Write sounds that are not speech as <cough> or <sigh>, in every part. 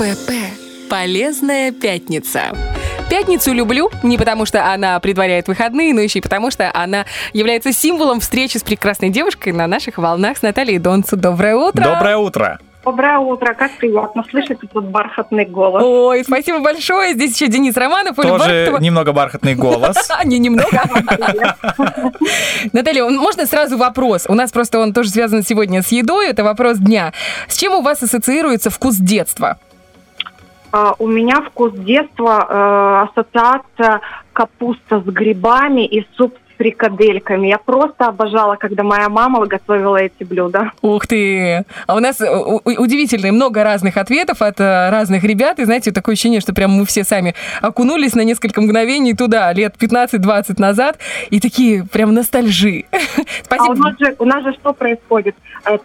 ПП. Полезная пятница. Пятницу люблю не потому, что она предваряет выходные, но еще и потому, что она является символом встречи с прекрасной девушкой на наших волнах с Натальей Донцу. Доброе утро! Доброе утро! Доброе утро, как приятно слышать этот бархатный голос. Ой, спасибо большое. Здесь еще Денис Романов. Тоже Бархатова. немного бархатный голос. <laughs> Не немного. <laughs> Наталья, можно сразу вопрос? У нас просто он тоже связан сегодня с едой. Это вопрос дня. С чем у вас ассоциируется вкус детства? А, У меня вкус детства, э, ассоциация капуста с грибами и суп с фрикадельками. Я просто обожала, когда моя мама готовила эти блюда. Ух ты! А у нас э, удивительно много разных ответов от э, разных ребят. И знаете, такое ощущение, что прям мы все сами окунулись на несколько мгновений туда, лет 15-20 назад, и такие прям ностальжи. <laughs> А Спасибо. у нас, же, у нас же что происходит?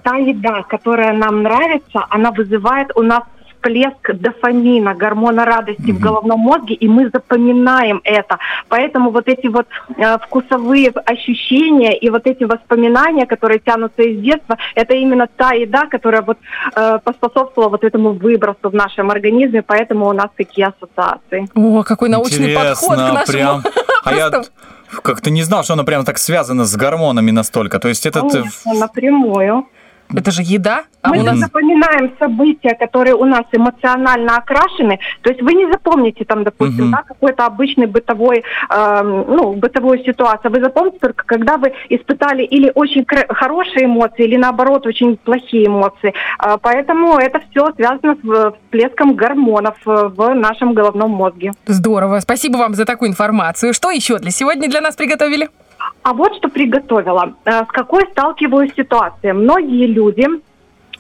Та еда, которая нам нравится, она вызывает у нас всплеск дофамина, гормона радости в головном мозге, и мы запоминаем это. Поэтому вот эти вот э, вкусовые ощущения и вот эти воспоминания, которые тянутся из детства, это именно та еда, которая вот э, поспособствовала вот этому выбросу в нашем организме, поэтому у нас такие ассоциации. О, какой научный подход к Интересно, нашему. прям. А я как-то не знал, что оно прям так связано с гормонами настолько. То есть этот... э, Конечно, напрямую. Это же еда, а Мы у нас... запоминаем события, которые у нас эмоционально окрашены. То есть вы не запомните там, допустим, Мгм. да, какой-то обычный бытовой, эм, ну, бытовую ситуацию. Вы запомните только, когда вы испытали или очень хорошие эмоции, или наоборот очень плохие эмоции. А, поэтому это все связано с э, всплеском гормонов э, в нашем головном мозге. Здорово. Спасибо вам за такую информацию. Что еще для сегодня для нас приготовили? А вот что приготовила. Э, С какой сталкиваюсь ситуацией. Многие люди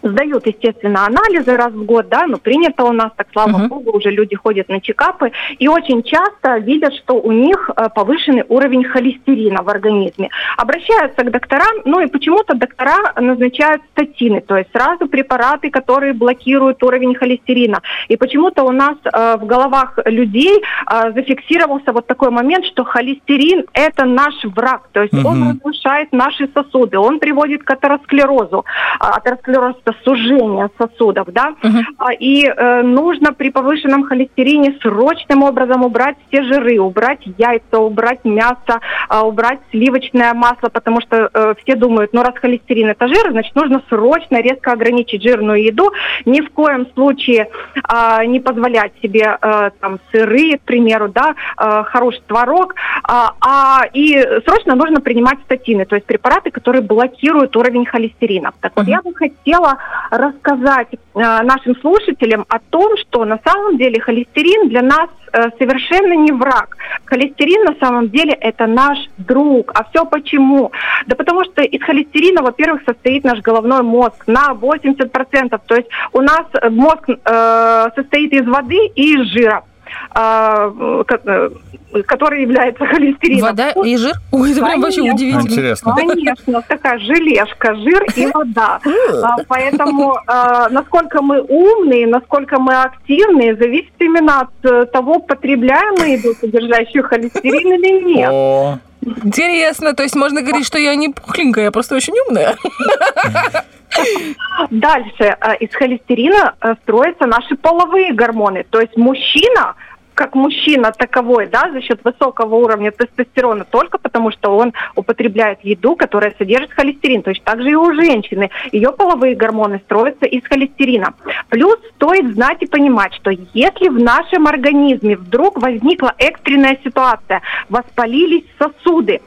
сдают, естественно, анализы раз в год, да, ну, принято у нас, так слава Мгм. богу, уже люди ходят на чекапы, и очень часто видят, что у них э, повышенный уровень холестерина в организме. Обращаются к докторам, ну, и почему-то доктора назначают статины, то есть сразу препараты, которые блокируют уровень холестерина. И почему-то у нас э, в головах людей э, зафиксировался вот такой момент, что холестерин – это наш враг, то есть он Мгм. разрушает наши сосуды, он приводит к атеросклерозу. А Атеросклероз – это сужение сосудов, да? А, И э, нужно при повышенном холестерине срочным образом убрать все жиры, убрать яйца, убрать мясо, а, убрать сливочное масло, потому что э, все думают, ну раз холестерин это жир, значит нужно срочно резко ограничить жирную еду, ни в коем случае а, не позволять себе э, там сыры, к примеру, да, э, хороший творог, а, а, и срочно нужно принимать статины, то есть препараты, которые блокируют уровень холестерина. Так вот, Мгм. я бы хотела рассказать э, нашим слушателям о том, что на самом деле холестерин для нас э, совершенно не враг. Холестерин на самом деле это наш друг. А все почему? Да потому что из холестерина, во-первых, состоит наш головной мозг на 80%. То есть у нас э, мозг состоит из воды и из жира. Э, ко- э, который является холестерином. Вода и жир? Ой, это прям вообще удивительно. Интересно. Конечно, такая желешка, жир и вода. А, Поэтому а, насколько мы умные, насколько мы активные, зависит именно от э, того, потребляем мы еду, содержащую холестерин или нет. Интересно, то есть можно говорить, что я не пухленькая, я просто очень умная. Дальше а, из холестерина а, строятся наши половые гормоны. То есть мужчина, как мужчина таковой, да, за счет высокого уровня тестостерона, только потому что он употребляет еду, которая содержит холестерин. То есть также и у женщины. Ее половые гормоны строятся из холестерина. Плюс стоит знать и понимать, что если в нашем организме вдруг возникла экстренная ситуация, воспалились сосуды,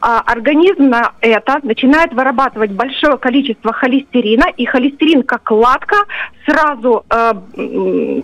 а, организм на это начинает вырабатывать большое количество холестерина, и холестерин как латка сразу э,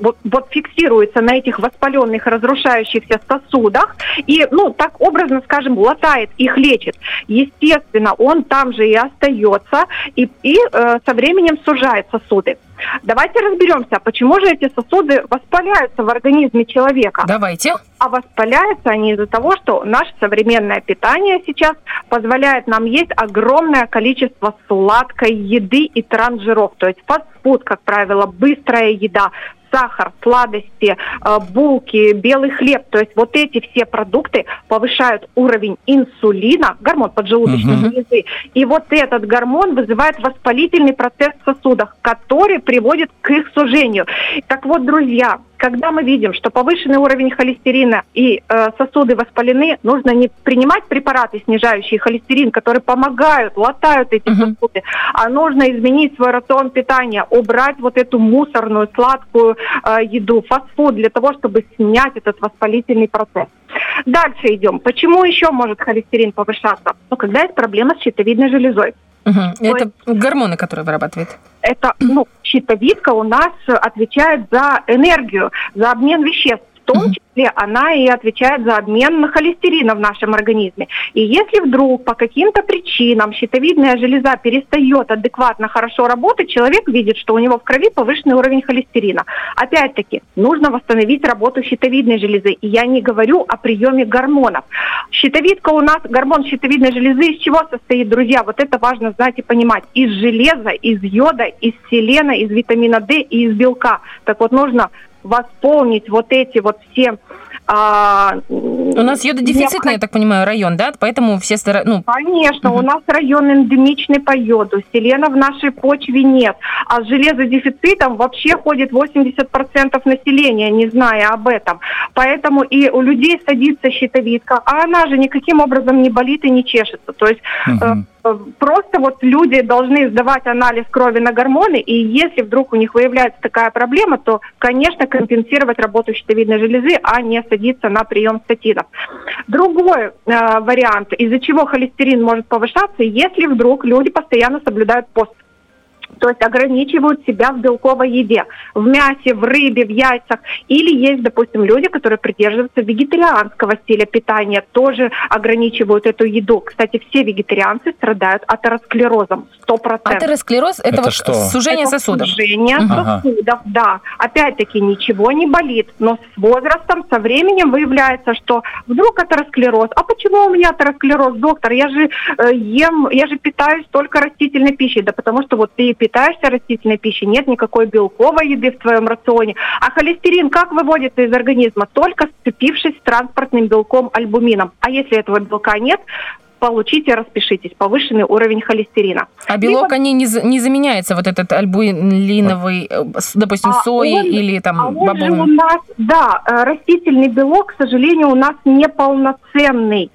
вот, вот фиксируется на этих воспаленных, разрушающихся сосудах, и, ну, так образно скажем, латает их, лечит. Естественно, он там же и остается, и, и э, со временем сужает сосуды. Давайте разберемся, почему же эти сосуды воспаляются в организме человека. Давайте. А воспаляются они из-за того, что наше современное питание сейчас позволяет нам есть огромное количество сладкой еды и трансжиров. То есть фастфуд, как правило, быстрая еда, сахар, сладости, э, булки, белый хлеб. То есть вот эти все продукты повышают уровень инсулина, гормон поджелудочной Мгм. железы. И вот этот гормон вызывает воспалительный процесс в сосудах, который приводит к их сужению. Так вот, друзья, когда мы видим, что повышенный уровень холестерина и э, сосуды воспалены, нужно не принимать препараты, снижающие холестерин, которые помогают, латают эти uh-huh. сосуды, а нужно изменить свой рацион питания, убрать вот эту мусорную сладкую э, еду, фастфуд, для того, чтобы снять этот воспалительный процесс. Дальше идем. Почему еще может холестерин повышаться? Ну, когда есть проблема с щитовидной железой. Угу. Это гормоны, которые вырабатывает. Это, ну, щитовидка у нас отвечает за энергию, за обмен веществ том числе она и отвечает за обмен холестерина в нашем организме. И если вдруг по каким-то причинам щитовидная железа перестает адекватно хорошо работать, человек видит, что у него в крови повышенный уровень холестерина. Опять-таки, нужно восстановить работу щитовидной железы. И я не говорю о приеме гормонов. Щитовидка у нас, гормон щитовидной железы из чего состоит, друзья? Вот это важно знать и понимать. Из железа, из йода, из селена, из витамина D и из белка. Так вот, нужно восполнить вот эти вот все а, у нас йододефицитный, я так понимаю, район, да? Поэтому все стараются... Ну... Конечно, угу. у нас район эндемичный по йоду. Селена в нашей почве нет. А с железодефицитом вообще ходит 80% населения, не зная об этом. Поэтому и у людей садится щитовидка, а она же никаким образом не болит и не чешется. То есть угу просто вот люди должны сдавать анализ крови на гормоны, и если вдруг у них выявляется такая проблема, то, конечно, компенсировать работу щитовидной железы, а не садиться на прием статинов. Другой э, вариант, из-за чего холестерин может повышаться, если вдруг люди постоянно соблюдают пост то есть ограничивают себя в белковой еде, в мясе, в рыбе, в яйцах. Или есть, допустим, люди, которые придерживаются вегетарианского стиля питания, тоже ограничивают эту еду. Кстати, все вегетарианцы страдают атеросклерозом, 100%. Атеросклероз – это, это вот что? сужение это сосудов? Сужение угу. сосудов, да. Опять-таки ничего не болит, но с возрастом, со временем выявляется, что вдруг атеросклероз. А почему у меня атеросклероз, доктор? Я же э, ем, я же питаюсь только растительной пищей. Да потому что вот ты питаешься растительной пищей, нет никакой белковой еды в твоем рационе. А холестерин как выводится из организма? Только сцепившись с транспортным белком альбумином. А если этого белка нет, получите, распишитесь, повышенный уровень холестерина. А белок, Либо... они не, не заменяется, вот этот альбулиновый, э, допустим, а сои он, или там а бобовый? у нас, да, э, растительный белок, к сожалению, у нас неполноценный.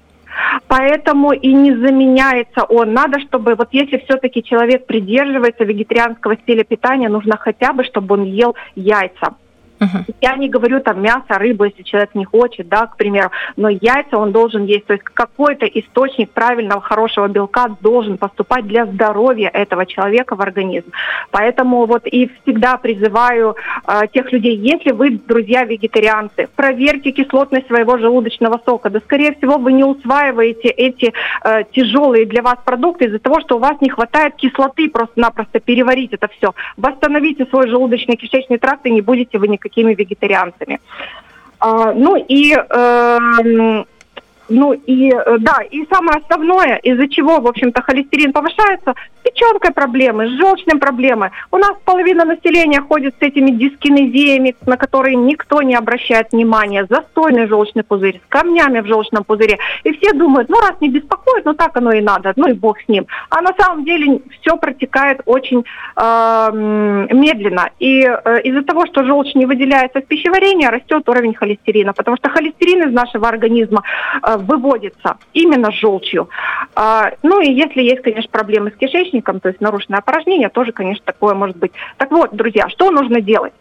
Поэтому и не заменяется он. Надо, чтобы вот если все-таки человек придерживается вегетарианского стиля питания, нужно хотя бы, чтобы он ел яйца. Uh-huh. Я не говорю там мясо, рыбу, если человек не хочет, да, к примеру, но яйца он должен есть. То есть какой-то источник правильного, хорошего белка должен поступать для здоровья этого человека в организм. Поэтому вот и всегда призываю э, тех людей, если вы, друзья, вегетарианцы, проверьте кислотность своего желудочного сока. Да, скорее всего, вы не усваиваете эти э, тяжелые для вас продукты из-за того, что у вас не хватает кислоты просто-напросто переварить это все. Восстановите свой желудочно-кишечный тракт и не будете вы никаких такими вегетарианцами. А, ну и э, ну и э, да, и самое основное, из-за чего, в общем-то, холестерин повышается, с печенкой проблемы, с желчным проблемы. У нас половина населения ходит с этими дискинезиями, на которые никто не обращает внимания. Застойный желчный пузырь, с камнями в желчном пузыре. И все думают, ну раз не беспокоит, ну так оно и надо, ну и бог с ним. А на самом деле все протекает очень э, медленно. И э, из-за того, что желчь не выделяется в пищеварении, растет уровень холестерина. Потому что холестерин из нашего организма э, выводится именно желчью. А, ну и если есть, конечно, проблемы с кишечником, то есть нарушенное опорожнение, тоже, конечно, такое может быть. Так вот, друзья, что нужно делать?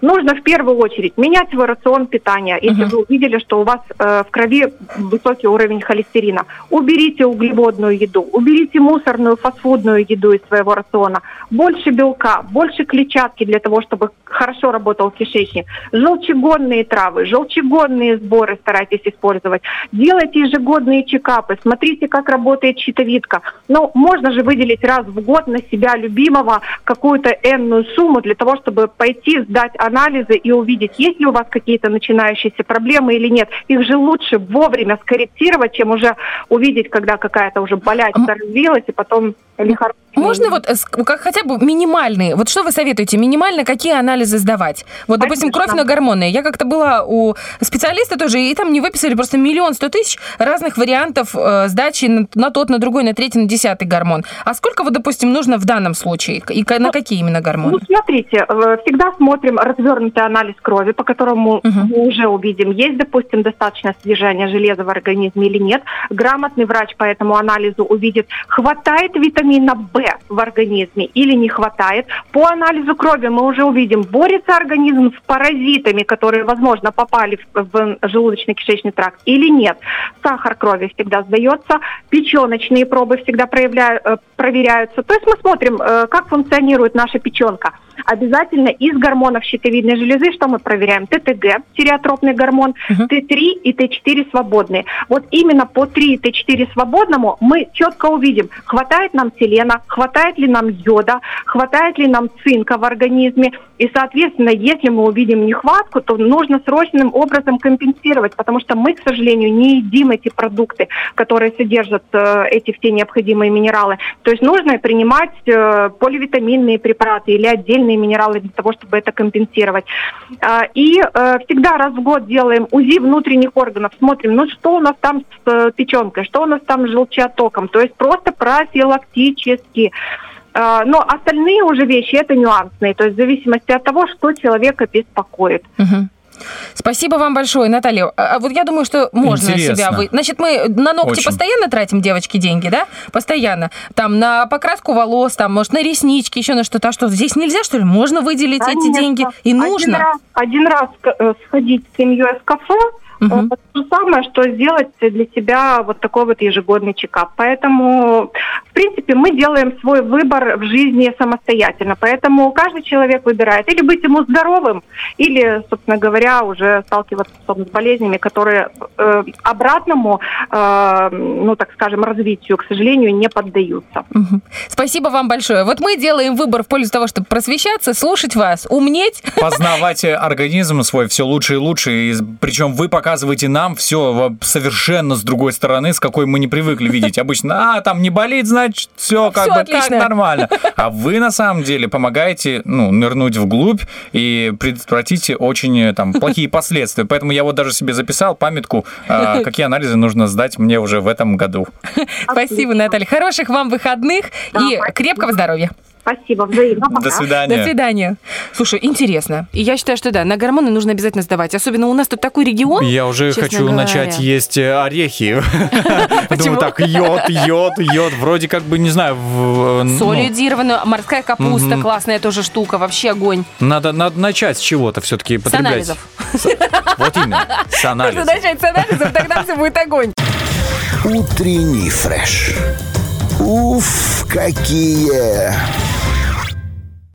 Нужно в первую очередь менять свой рацион питания. Если uh-huh. вы увидели, что у вас э, в крови высокий уровень холестерина, уберите углеводную еду, уберите мусорную фастфудную еду из своего рациона. Больше белка, больше клетчатки для того, чтобы хорошо работал кишечник. Желчегонные травы, желчегонные сборы старайтесь использовать. Делайте ежегодные чекапы, смотрите, как работает щитовидка. Но можно же выделить раз в год на себя любимого какую-то энную сумму для того, чтобы пойти сдать анализы и увидеть, есть ли у вас какие-то начинающиеся проблемы или нет. Их же лучше вовремя скорректировать, чем уже увидеть, когда какая-то уже болячка развилась, и потом или хороший Можно вот э, как хотя бы минимальные, вот что вы советуете, минимально какие анализы сдавать? Вот, допустим, Конечно. кровь на гормоны. Я как-то была у специалиста тоже, и там мне выписали просто миллион сто тысяч разных вариантов э, сдачи на, на тот, на другой, на третий, на десятый гормон. А сколько вот, допустим, нужно в данном случае? И на какие именно гормоны? Ну, смотрите, э, всегда смотрим развернутый анализ крови, по которому Мгм. мы уже увидим, есть, допустим, достаточное содержание железа в организме или нет. Грамотный врач по этому анализу увидит, хватает витамина В в организме или не хватает. По анализу крови мы уже увидим, борется организм с паразитами, которые, возможно, попали в, в желудочно-кишечный тракт или нет. Сахар крови всегда сдается, печеночные пробы всегда проявляю- э, проверяются. То есть мы смотрим, э, как функционирует наша печенка. Обязательно из гормонов щитовидной железы, что мы проверяем? ТТГ, тиреотропный гормон, Мгм. Т3 и Т4 свободные. Вот именно по 3 и Т4 свободному мы четко увидим, хватает нам селена, хватает ли нам йода, хватает ли нам цинка в организме. И, соответственно, если мы увидим нехватку, то нужно срочным образом компенсировать, потому что мы, к сожалению, не едим эти продукты, которые содержат э, эти все необходимые минералы. То есть нужно принимать э, поливитаминные препараты или отдельные минералы для того, чтобы это компенсировать. А, И э, всегда раз в год делаем УЗИ внутренних органов, смотрим, ну что у нас там с э, печенкой, что у нас там с желчеотоком. То есть просто профилактически. А, Но остальные уже вещи это нюансные, то есть в зависимости от того, что человека беспокоит. Мгм. Спасибо вам большое, Наталья. А а вот я думаю, что можно Интересно. себя вы. Значит, мы на ногти Очень. постоянно тратим, девочки, деньги, да? Постоянно. Там на покраску волос, там, может, на реснички, еще на что-то. А что, здесь нельзя, что ли? Можно выделить эти Конечно. деньги? И Один нужно? раз, один раз э, сходить с семьей в кафе, Мгм. э, то же самое, что сделать для себя вот такой вот ежегодный чекап. Поэтому, в принципе, мы делаем свой выбор в жизни самостоятельно. Поэтому каждый человек выбирает или быть ему здоровым, или, собственно говоря, уже сталкиваться с болезнями, которые э, обратному, э, ну, так скажем, развитию, к сожалению, не поддаются. Мгм. Спасибо вам большое. Вот мы делаем выбор в пользу того, чтобы просвещаться, слушать вас, умнеть. Познавать <laughs> организм свой все лучше и лучше. И причем вы показываете нам все совершенно с другой стороны, с какой мы не привыкли видеть. Обычно, а, там не болит, значит, все как Всё бы отлично. как нормально. А вы на самом деле помогаете ну, нырнуть вглубь и предотвратить очень э, там плохие последствия. Поэтому я вот даже себе записал памятку, а, какие анализы нужно сдать мне уже в этом году. Спасибо, Наталья. Хороших вам выходных и крепкого здоровья. Спасибо, взаимно. До Пока. свидания. До свидания. Слушай, интересно. И я считаю, что да, на гормоны нужно обязательно сдавать. Особенно у нас тут такой регион. Я уже хочу говоря. начать есть э, орехи. <laughs> Думаю, так, йод, йод, йод. Вроде как бы, не знаю, ну, Соль йодированную, морская капуста, классная тоже штука, вообще огонь. надо, надо начать с чего-то все-таки С потреблять. анализов. Вот именно, <laughs> с Нужно анализов. начать с анализов, тогда все будет огонь. Утренний фреш. Уф, какие!